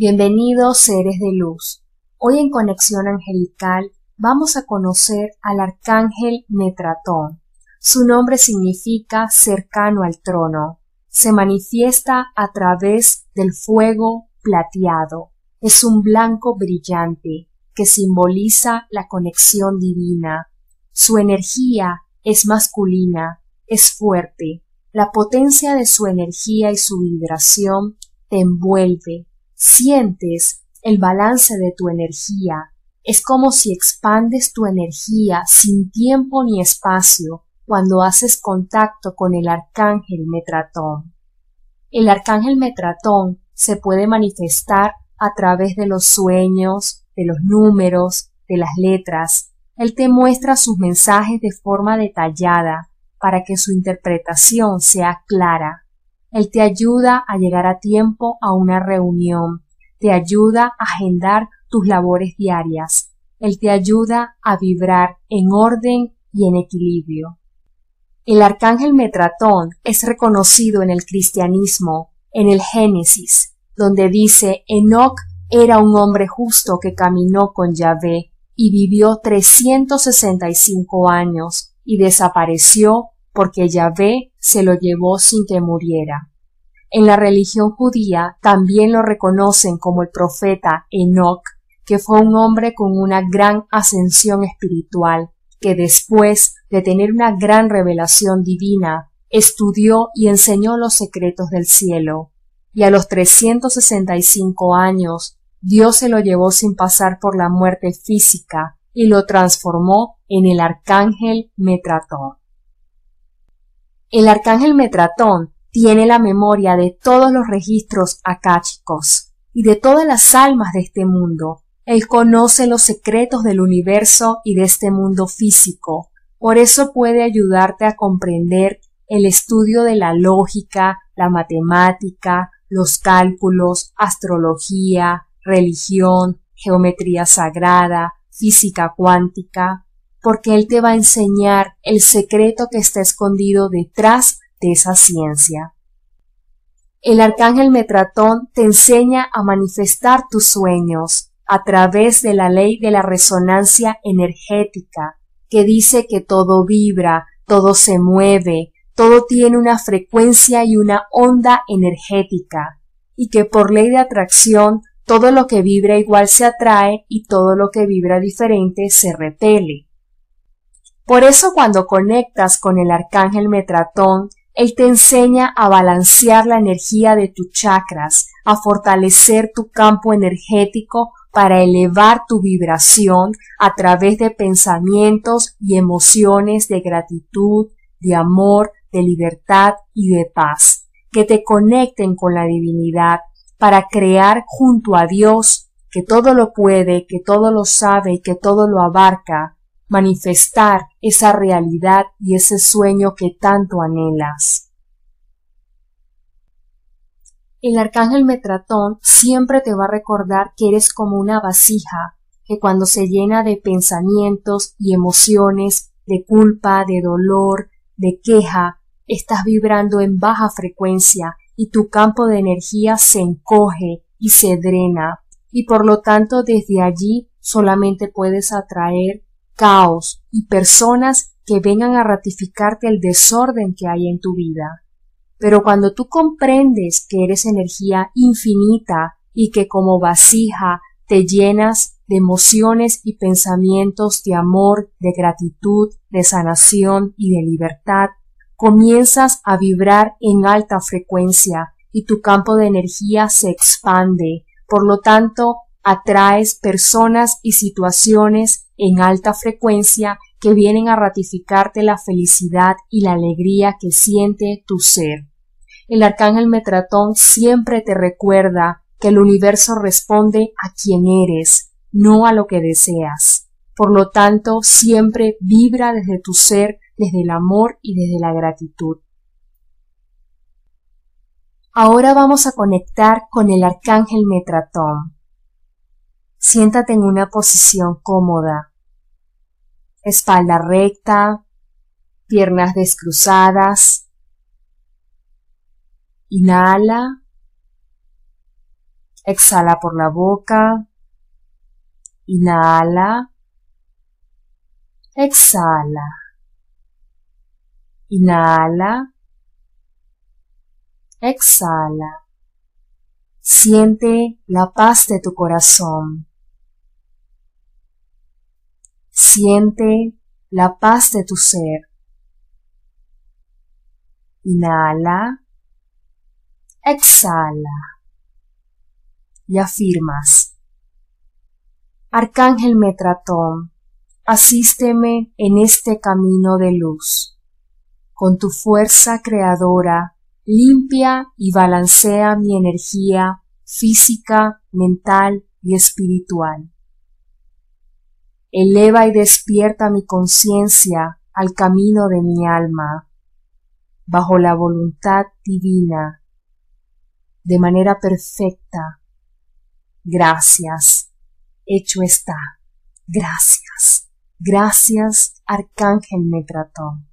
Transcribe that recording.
Bienvenidos seres de luz. Hoy en Conexión Angelical vamos a conocer al arcángel Metratón. Su nombre significa cercano al trono. Se manifiesta a través del fuego plateado. Es un blanco brillante que simboliza la conexión divina. Su energía es masculina, es fuerte. La potencia de su energía y su vibración te envuelve, Sientes el balance de tu energía. Es como si expandes tu energía sin tiempo ni espacio cuando haces contacto con el arcángel Metratón. El arcángel Metratón se puede manifestar a través de los sueños, de los números, de las letras. Él te muestra sus mensajes de forma detallada para que su interpretación sea clara. Él te ayuda a llegar a tiempo a una reunión, te ayuda a agendar tus labores diarias, Él te ayuda a vibrar en orden y en equilibrio. El arcángel Metratón es reconocido en el cristianismo, en el Génesis, donde dice Enoch era un hombre justo que caminó con Yahvé y vivió 365 años y desapareció porque Yahvé se lo llevó sin que muriera. En la religión judía también lo reconocen como el profeta Enoch, que fue un hombre con una gran ascensión espiritual, que después de tener una gran revelación divina, estudió y enseñó los secretos del cielo, y a los 365 años Dios se lo llevó sin pasar por la muerte física y lo transformó en el arcángel Metratón. El arcángel Metratón tiene la memoria de todos los registros akáshicos y de todas las almas de este mundo. Él conoce los secretos del universo y de este mundo físico. Por eso puede ayudarte a comprender el estudio de la lógica, la matemática, los cálculos, astrología, religión, geometría sagrada, física cuántica, porque Él te va a enseñar el secreto que está escondido detrás de esa ciencia. El arcángel Metratón te enseña a manifestar tus sueños a través de la ley de la resonancia energética, que dice que todo vibra, todo se mueve, todo tiene una frecuencia y una onda energética, y que por ley de atracción todo lo que vibra igual se atrae y todo lo que vibra diferente se repele. Por eso cuando conectas con el arcángel Metratón, él te enseña a balancear la energía de tus chakras, a fortalecer tu campo energético para elevar tu vibración a través de pensamientos y emociones de gratitud, de amor, de libertad y de paz, que te conecten con la divinidad para crear junto a Dios, que todo lo puede, que todo lo sabe y que todo lo abarca, manifestar esa realidad y ese sueño que tanto anhelas. El arcángel Metratón siempre te va a recordar que eres como una vasija que cuando se llena de pensamientos y emociones, de culpa, de dolor, de queja, estás vibrando en baja frecuencia y tu campo de energía se encoge y se drena, y por lo tanto desde allí solamente puedes atraer caos y personas que vengan a ratificarte el desorden que hay en tu vida. Pero cuando tú comprendes que eres energía infinita y que como vasija te llenas de emociones y pensamientos de amor, de gratitud, de sanación y de libertad, comienzas a vibrar en alta frecuencia y tu campo de energía se expande. Por lo tanto, atraes personas y situaciones en alta frecuencia que vienen a ratificarte la felicidad y la alegría que siente tu ser. El arcángel Metratón siempre te recuerda que el universo responde a quien eres, no a lo que deseas. Por lo tanto, siempre vibra desde tu ser, desde el amor y desde la gratitud. Ahora vamos a conectar con el arcángel Metratón. Siéntate en una posición cómoda. Espalda recta, piernas descruzadas. Inhala. Exhala por la boca. Inhala. Exhala. Inhala. Exhala. Siente la paz de tu corazón. Siente la paz de tu ser. Inhala. Exhala. Y afirmas. Arcángel Metratón, asísteme en este camino de luz. Con tu fuerza creadora, limpia y balancea mi energía física, mental y espiritual. Eleva y despierta mi conciencia al camino de mi alma, bajo la voluntad divina, de manera perfecta. Gracias. Hecho está. Gracias. Gracias, Arcángel Metratón.